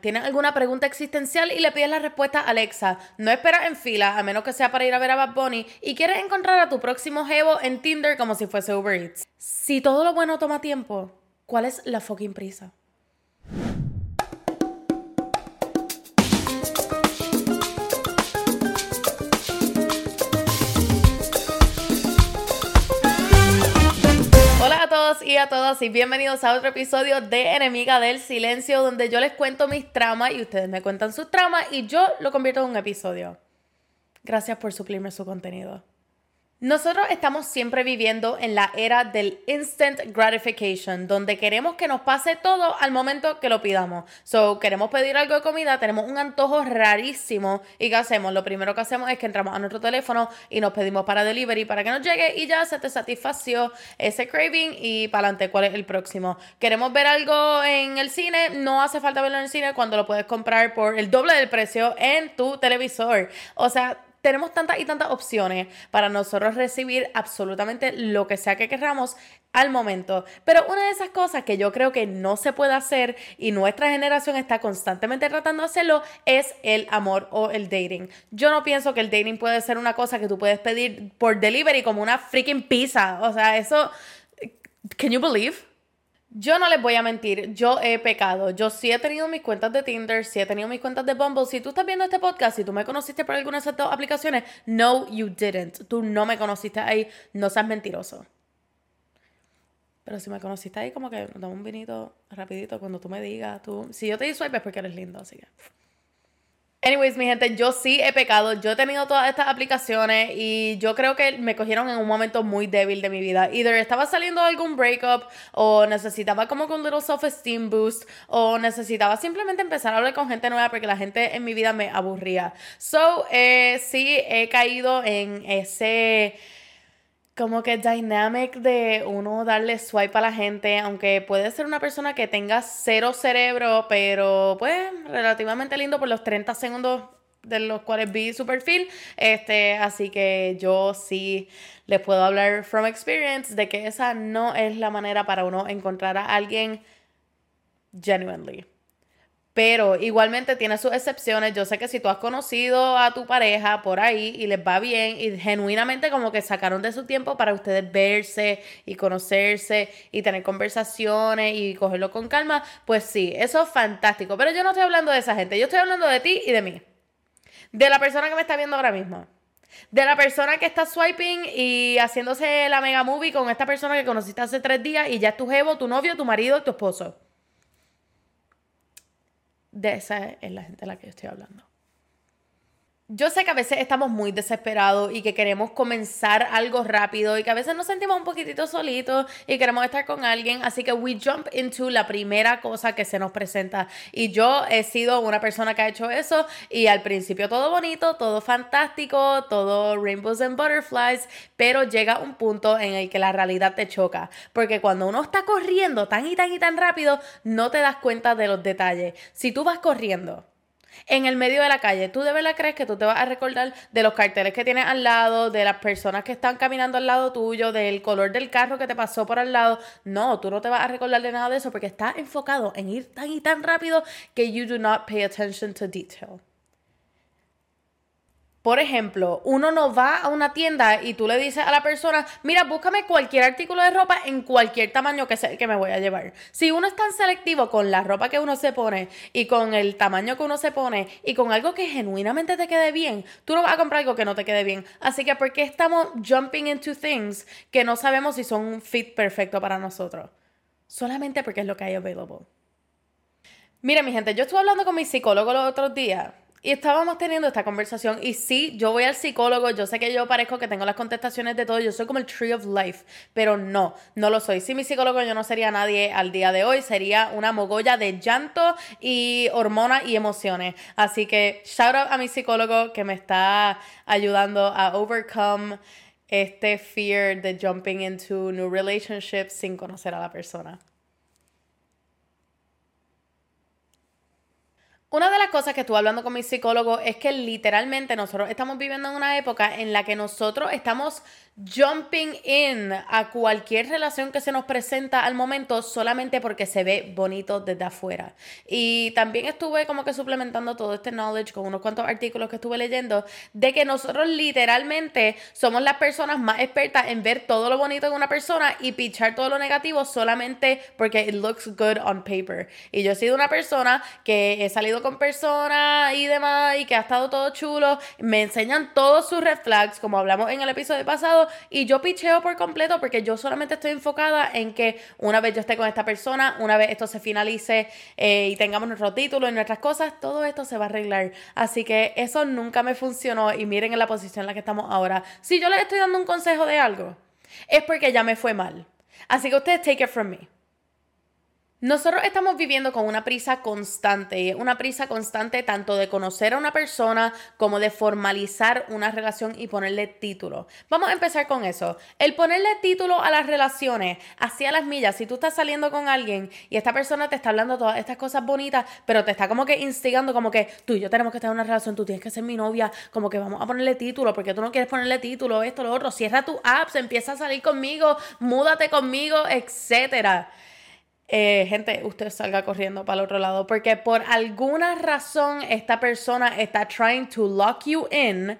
tienes alguna pregunta existencial y le pides la respuesta a Alexa, no esperas en fila, a menos que sea para ir a ver a Bad Bunny, y quieres encontrar a tu próximo jevo en Tinder como si fuese Uber Eats. Si todo lo bueno toma tiempo, ¿cuál es la fucking prisa? Y a todas y bienvenidos a otro episodio de Enemiga del Silencio donde yo les cuento mis tramas y ustedes me cuentan sus tramas y yo lo convierto en un episodio. Gracias por suplirme su contenido. Nosotros estamos siempre viviendo en la era del instant gratification, donde queremos que nos pase todo al momento que lo pidamos. So, queremos pedir algo de comida, tenemos un antojo rarísimo y ¿qué hacemos? Lo primero que hacemos es que entramos a nuestro teléfono y nos pedimos para delivery para que nos llegue y ya se te satisfació ese craving y para adelante, ¿cuál es el próximo? Queremos ver algo en el cine, no hace falta verlo en el cine cuando lo puedes comprar por el doble del precio en tu televisor. O sea, tenemos tantas y tantas opciones para nosotros recibir absolutamente lo que sea que queramos al momento. Pero una de esas cosas que yo creo que no se puede hacer y nuestra generación está constantemente tratando de hacerlo es el amor o el dating. Yo no pienso que el dating puede ser una cosa que tú puedes pedir por delivery como una freaking pizza. O sea, eso... Can you believe? Yo no les voy a mentir, yo he pecado. Yo sí he tenido mis cuentas de Tinder, sí he tenido mis cuentas de Bumble. Si tú estás viendo este podcast, si tú me conociste por alguna de esas dos aplicaciones, no, you didn't. Tú no me conociste ahí, no seas mentiroso. Pero si me conociste ahí, como que dame un vinito rapidito cuando tú me digas, tú... Si yo te di swipe es porque eres lindo, así que... Anyways, mi gente, yo sí he pecado, yo he tenido todas estas aplicaciones y yo creo que me cogieron en un momento muy débil de mi vida. Either estaba saliendo algún breakup o necesitaba como un little self-esteem boost o necesitaba simplemente empezar a hablar con gente nueva porque la gente en mi vida me aburría. So, eh, sí he caído en ese como que dynamic de uno darle swipe a la gente, aunque puede ser una persona que tenga cero cerebro, pero pues relativamente lindo por los 30 segundos de los cuales vi su perfil. Este, así que yo sí les puedo hablar from experience de que esa no es la manera para uno encontrar a alguien genuinely. Pero igualmente tiene sus excepciones. Yo sé que si tú has conocido a tu pareja por ahí y les va bien y genuinamente como que sacaron de su tiempo para ustedes verse y conocerse y tener conversaciones y cogerlo con calma, pues sí, eso es fantástico. Pero yo no estoy hablando de esa gente, yo estoy hablando de ti y de mí. De la persona que me está viendo ahora mismo. De la persona que está swiping y haciéndose la mega movie con esta persona que conociste hace tres días y ya es tu jevo, tu novio, tu marido, tu esposo de esa es la gente de la que yo estoy hablando. Yo sé que a veces estamos muy desesperados y que queremos comenzar algo rápido y que a veces nos sentimos un poquitito solitos y queremos estar con alguien, así que we jump into la primera cosa que se nos presenta. Y yo he sido una persona que ha hecho eso y al principio todo bonito, todo fantástico, todo rainbows and butterflies, pero llega un punto en el que la realidad te choca, porque cuando uno está corriendo tan y tan y tan rápido, no te das cuenta de los detalles. Si tú vas corriendo, en el medio de la calle. ¿Tú de verdad crees que tú te vas a recordar de los carteles que tienes al lado, de las personas que están caminando al lado tuyo, del color del carro que te pasó por al lado? No, tú no te vas a recordar de nada de eso porque estás enfocado en ir tan y tan rápido que you do not pay attention to detail. Por ejemplo, uno no va a una tienda y tú le dices a la persona, mira, búscame cualquier artículo de ropa en cualquier tamaño que sea que me voy a llevar. Si uno es tan selectivo con la ropa que uno se pone y con el tamaño que uno se pone y con algo que genuinamente te quede bien, tú no vas a comprar algo que no te quede bien. Así que, ¿por qué estamos jumping into things que no sabemos si son un fit perfecto para nosotros? Solamente porque es lo que hay available. Mira, mi gente, yo estuve hablando con mi psicólogo los otros días y estábamos teniendo esta conversación y sí, yo voy al psicólogo, yo sé que yo parezco que tengo las contestaciones de todo, yo soy como el tree of life, pero no, no lo soy. Si mi psicólogo yo no sería nadie al día de hoy, sería una mogolla de llanto y hormonas y emociones. Así que shout out a mi psicólogo que me está ayudando a overcome este fear de jumping into new relationships sin conocer a la persona. Una de las cosas que estuve hablando con mi psicólogo es que literalmente nosotros estamos viviendo en una época en la que nosotros estamos jumping in a cualquier relación que se nos presenta al momento solamente porque se ve bonito desde afuera. Y también estuve como que suplementando todo este knowledge con unos cuantos artículos que estuve leyendo de que nosotros literalmente somos las personas más expertas en ver todo lo bonito en una persona y pichar todo lo negativo solamente porque it looks good on paper. Y yo he sido una persona que he salido con personas y demás y que ha estado todo chulo, me enseñan todos sus red flags como hablamos en el episodio pasado y yo picheo por completo porque yo solamente estoy enfocada en que una vez yo esté con esta persona, una vez esto se finalice eh, y tengamos nuestro título y nuestras cosas, todo esto se va a arreglar. Así que eso nunca me funcionó y miren en la posición en la que estamos ahora. Si yo les estoy dando un consejo de algo, es porque ya me fue mal. Así que ustedes take it from me. Nosotros estamos viviendo con una prisa constante, una prisa constante tanto de conocer a una persona como de formalizar una relación y ponerle título. Vamos a empezar con eso. El ponerle título a las relaciones, hacia las millas, si tú estás saliendo con alguien y esta persona te está hablando todas estas cosas bonitas, pero te está como que instigando como que tú y yo tenemos que estar en una relación, tú tienes que ser mi novia, como que vamos a ponerle título, porque tú no quieres ponerle título, esto, lo otro, cierra tu app, empieza a salir conmigo, múdate conmigo, etcétera eh, gente, usted salga corriendo para el otro lado, porque por alguna razón esta persona está trying to lock you in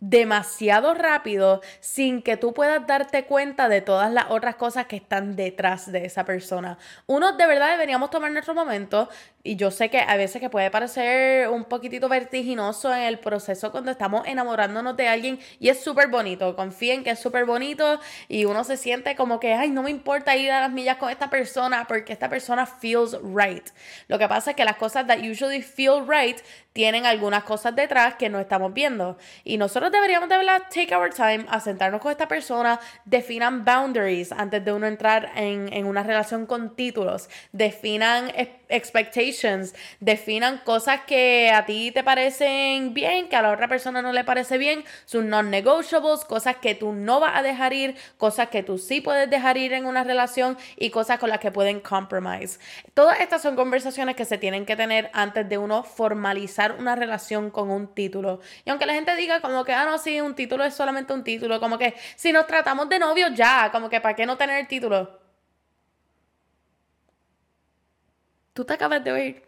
demasiado rápido sin que tú puedas darte cuenta de todas las otras cosas que están detrás de esa persona. Uno de verdad deberíamos tomar nuestro momento y yo sé que a veces que puede parecer un poquitito vertiginoso en el proceso cuando estamos enamorándonos de alguien y es súper bonito. Confíen que es súper bonito y uno se siente como que, ay, no me importa ir a las millas con esta persona porque esta persona feels right. Lo que pasa es que las cosas that usually feel right tienen algunas cosas detrás que no estamos viendo. Y nosotros deberíamos de verdad take our time a sentarnos con esta persona, definan boundaries antes de uno entrar en, en una relación con títulos, definan expectations, definan cosas que a ti te parecen bien, que a la otra persona no le parece bien, sus non-negotiables, cosas que tú no vas a dejar ir, cosas que tú sí puedes dejar ir en una relación y cosas con las que pueden compromise. Todas estas son conversaciones que se tienen que tener antes de uno formalizar una relación con un título. Y aunque la gente diga como que, ah, no, sí, un título es solamente un título, como que si nos tratamos de novios ya, como que, ¿para qué no tener el título? Tú te acabas de oír.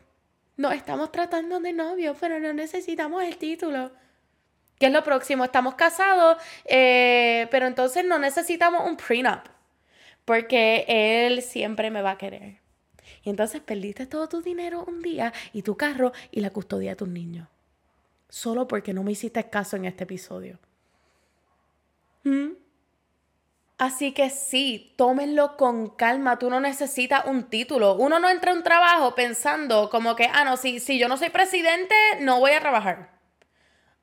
No estamos tratando de novio, pero no necesitamos el título. ¿Qué es lo próximo? Estamos casados, eh, pero entonces no necesitamos un prenup. Porque él siempre me va a querer. Y entonces perdiste todo tu dinero un día y tu carro y la custodia de tus niños. Solo porque no me hiciste caso en este episodio. Así que sí, tómenlo con calma. Tú no necesitas un título. Uno no entra a un trabajo pensando como que, ah, no, si, si yo no soy presidente, no voy a trabajar.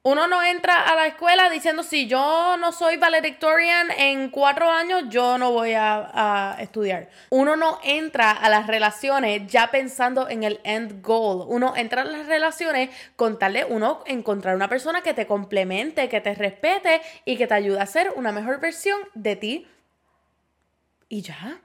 Uno no entra a la escuela diciendo, si yo no soy valedictorian en cuatro años, yo no voy a, estudiar. Uno no entra a las relaciones ya pensando en el end goal. Uno entra a las relaciones con tal de uno encontrar una persona que te complemente, que te respete y que te ayude a ser una mejor versión de ti. Y ya.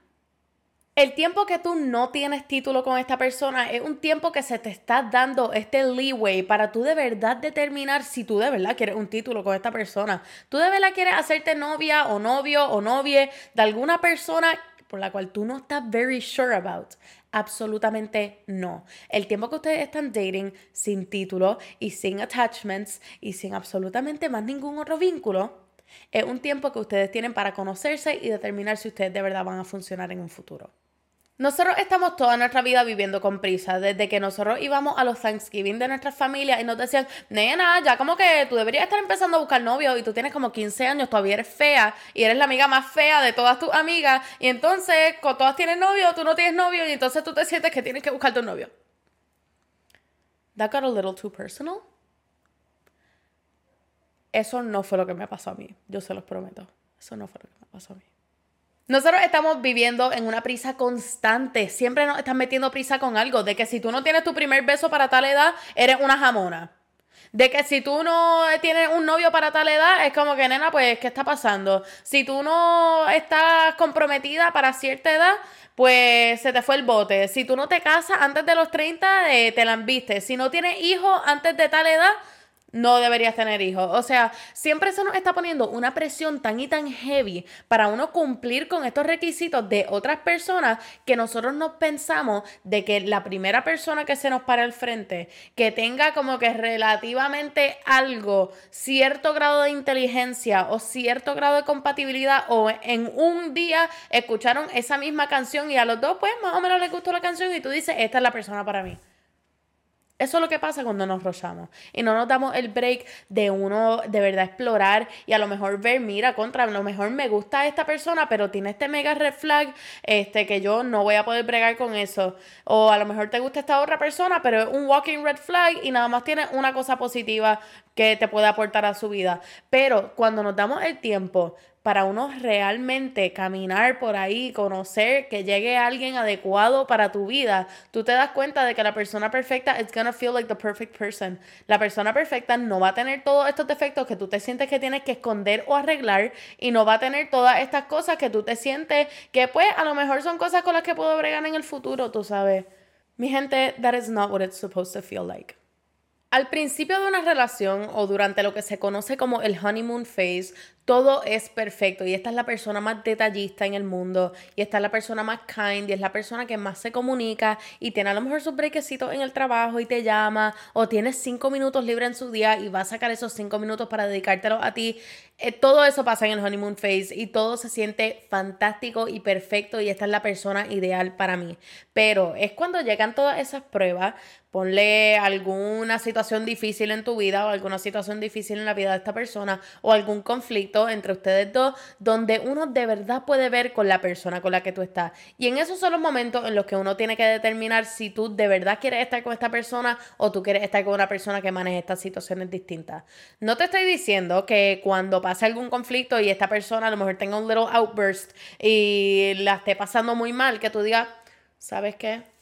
El tiempo que tú no tienes título con esta persona es un tiempo que se te está dando este leeway para tú de verdad determinar si tú de verdad quieres un título con esta persona. Tú de verdad quieres hacerte novia o novio o novie de alguna persona por la cual tú no estás very sure about. Absolutamente no. El tiempo que ustedes están dating sin título y sin attachments y sin absolutamente más ningún otro vínculo, es un tiempo que ustedes tienen para conocerse y determinar si ustedes de verdad van a funcionar en un futuro. Nosotros estamos toda nuestra vida viviendo con prisa, desde que nosotros íbamos a los Thanksgiving de nuestras familias y nos decían, nena, ya como que tú deberías estar empezando a buscar novio y tú tienes como 15 años, todavía eres fea y eres la amiga más fea de todas tus amigas y entonces con todas tienen novio, tú no tienes novio y entonces tú te sientes que tienes que buscar tu novio. That got a little too personal. Eso no fue lo que me pasó a mí, yo se los prometo. Eso no fue lo que me pasó a mí. Nosotros estamos viviendo en una prisa constante. Siempre nos están metiendo prisa con algo. De que si tú no tienes tu primer beso para tal edad, eres una jamona. De que si tú no tienes un novio para tal edad, es como que, nena, pues, ¿qué está pasando? Si tú no estás comprometida para cierta edad, pues se te fue el bote. Si tú no te casas antes de los 30, eh, te la viste. Si no tienes hijos antes de tal edad, no deberías tener hijos. O sea, siempre se nos está poniendo una presión tan y tan heavy para uno cumplir con estos requisitos de otras personas que nosotros nos pensamos de que la primera persona que se nos para al frente, que tenga como que relativamente algo, cierto grado de inteligencia o cierto grado de compatibilidad o en un día escucharon esa misma canción y a los dos pues más o menos les gustó la canción y tú dices, esta es la persona para mí. Eso es lo que pasa cuando nos rochamos y no nos damos el break de uno de verdad explorar y a lo mejor ver, mira, contra, a lo mejor me gusta esta persona, pero tiene este mega red flag, este, que yo no voy a poder bregar con eso. O a lo mejor te gusta esta otra persona, pero es un walking red flag y nada más tiene una cosa positiva que te puede aportar a su vida. Pero cuando nos damos el tiempo para uno realmente caminar por ahí, conocer que llegue alguien adecuado para tu vida, tú te das cuenta de que la persona perfecta it's gonna feel like the perfect person. La persona perfecta no va a tener todos estos defectos que tú te sientes que tienes que esconder o arreglar y no va a tener todas estas cosas que tú te sientes que pues a lo mejor son cosas con las que puedo bregar en el futuro, tú sabes. Mi gente, that is not what it's supposed to feel like. Al principio de una relación o durante lo que se conoce como el honeymoon phase, todo es perfecto y esta es la persona más detallista en el mundo y esta es la persona más kind y es la persona que más se comunica y tiene a lo mejor sus brequecitos en el trabajo y te llama o tienes cinco minutos libres en su día y va a sacar esos cinco minutos para dedicártelo a ti. Eh, todo eso pasa en el honeymoon phase y todo se siente fantástico y perfecto y esta es la persona ideal para mí. Pero es cuando llegan todas esas pruebas, ponle alguna situación difícil en tu vida o alguna situación difícil en la vida de esta persona o algún conflicto entre ustedes dos donde uno de verdad puede ver con la persona con la que tú estás. Y en esos son los momentos en los que uno tiene que determinar si tú de verdad quieres estar con esta persona o tú quieres estar con una persona que maneje estas situaciones distintas. No te estoy diciendo que cuando pase algún conflicto y esta persona a lo mejor tenga un little outburst y la esté pasando muy mal, que tú digas, ¿sabes qué?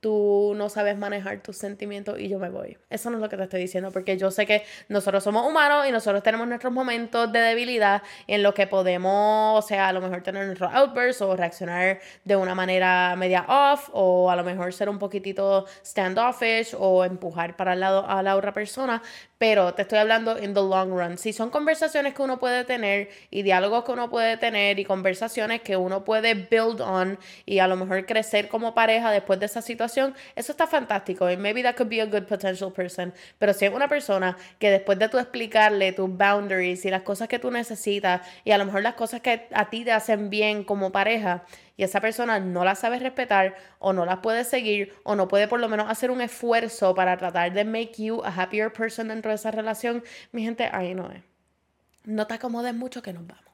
Tú no sabes manejar tus sentimientos y yo me voy. Eso no es lo que te estoy diciendo, porque yo sé que nosotros somos humanos y nosotros tenemos nuestros momentos de debilidad en los que podemos, o sea, a lo mejor tener nuestros outbursts o reaccionar de una manera media off o a lo mejor ser un poquitito standoffish o empujar para el lado a la otra persona, pero te estoy hablando en the long run. Si son conversaciones que uno puede tener y diálogos que uno puede tener y conversaciones que uno puede build on y a lo mejor crecer como pareja después de esa situación, eso está fantástico. Y maybe that could be a good potential person. Pero si es una persona que después de tú explicarle tus boundaries y las cosas que tú necesitas y a lo mejor las cosas que a ti te hacen bien como pareja, y esa persona no la sabe respetar o no la puede seguir o no puede por lo menos hacer un esfuerzo para tratar de make you a happier person dentro de esa relación, mi gente, ahí no es. No te acomodes mucho que nos vamos.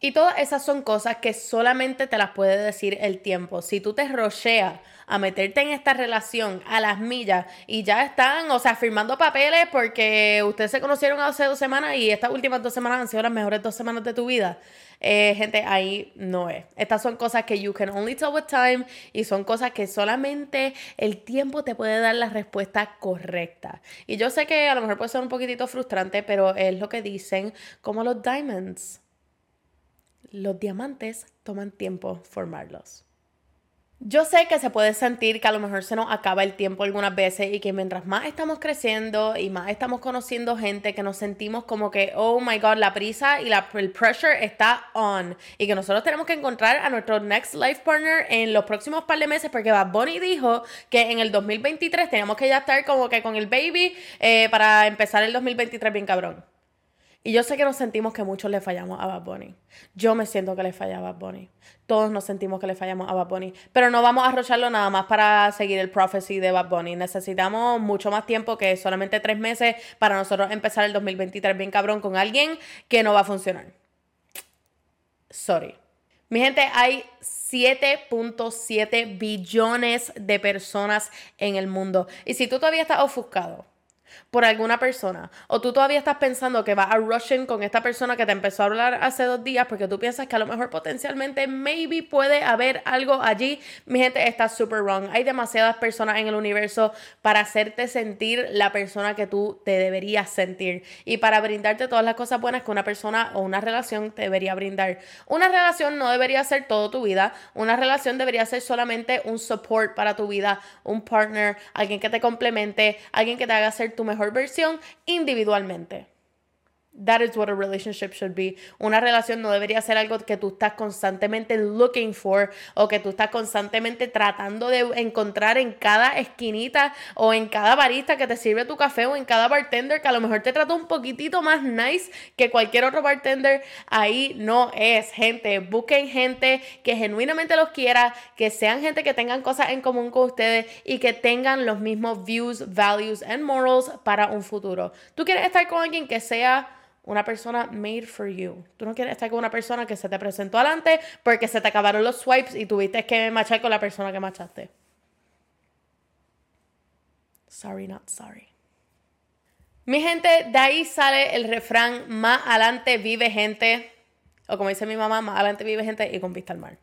Y todas esas son cosas que solamente te las puede decir el tiempo. Si tú te rocheas a meterte en esta relación a las millas y ya están, o sea, firmando papeles porque ustedes se conocieron hace dos semanas y estas últimas dos semanas han sido las mejores dos semanas de tu vida. Eh, gente, ahí no es. Estas son cosas que you can only tell with time y son cosas que solamente el tiempo te puede dar la respuesta correcta. Y yo sé que a lo mejor puede ser un poquitito frustrante, pero es lo que dicen como los diamonds los diamantes toman tiempo formarlos. Yo sé que se puede sentir que a lo mejor se nos acaba el tiempo algunas veces y que mientras más estamos creciendo y más estamos conociendo gente que nos sentimos como que, oh my god, la prisa y la, el pressure está on y que nosotros tenemos que encontrar a nuestro next life partner en los próximos par de meses porque Bad Bunny dijo que en el 2023 tenemos que ya estar como que con el baby eh, para empezar el 2023 bien cabrón. Y yo sé que nos sentimos que muchos le fallamos a Bad Bunny. Yo me siento que le falla a Bad Bunny. Todos nos sentimos que le fallamos a Bad Bunny. Pero no vamos a arrocharlo nada más para seguir el prophecy de Bad Bunny. Necesitamos mucho más tiempo que solamente tres meses para nosotros empezar el 2023 bien cabrón con alguien que no va a funcionar. Sorry. Mi gente, hay 7.7 billones de personas en el mundo. Y si tú todavía estás ofuscado, por alguna persona. O tú todavía estás pensando que vas a rushing con esta persona que te empezó a hablar hace dos días porque tú piensas que a lo mejor potencialmente maybe puede haber algo allí, mi gente está super wrong. Hay demasiadas personas en el universo para hacerte sentir la persona que tú te deberías sentir. Y para brindarte todas las cosas buenas que una persona o una relación te debería brindar. Una relación no debería ser todo tu vida, una relación debería ser solamente un support para tu vida, un partner, alguien que te complemente, alguien que te haga ser tu mejor versión individualmente. That is what a relationship should be. Una relación no debería ser algo que tú estás constantemente looking for o que tú estás constantemente tratando de encontrar en cada esquinita o en cada barista que te sirve tu café o en cada bartender que a lo mejor te trata un poquitito más nice que cualquier otro bartender. Ahí no es, gente. Busquen gente que genuinamente los quiera, que sean gente que tengan cosas en común con ustedes y que tengan los mismos views, values and morals para un futuro. Tú quieres estar con alguien que sea una persona made for you. Tú no quieres estar con una persona que se te presentó adelante porque se te acabaron los swipes y tuviste que machar con la persona que machaste. Sorry, not sorry. Mi gente, de ahí sale el refrán, más adelante vive gente, o como dice mi mamá, más adelante vive gente y con vista al mar.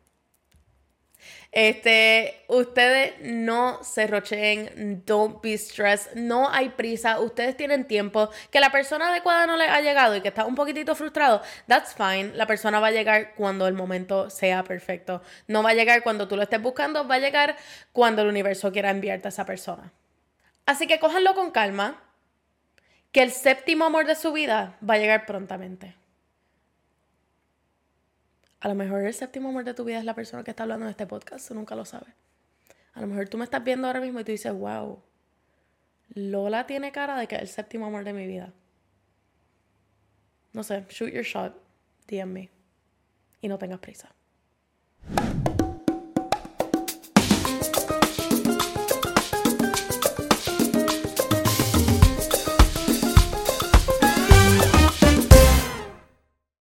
Este, ustedes no se rocheen, don't be stressed, no hay prisa, ustedes tienen tiempo. Que la persona adecuada no le ha llegado y que está un poquitito frustrado, that's fine. La persona va a llegar cuando el momento sea perfecto. No va a llegar cuando tú lo estés buscando, va a llegar cuando el universo quiera enviarte a esa persona. Así que cójanlo con calma, que el séptimo amor de su vida va a llegar prontamente. A lo mejor el séptimo amor de tu vida es la persona que está hablando en este podcast, tú nunca lo sabes. A lo mejor tú me estás viendo ahora mismo y tú dices, wow, Lola tiene cara de que es el séptimo amor de mi vida. No sé, shoot your shot, DM me. Y no tengas prisa.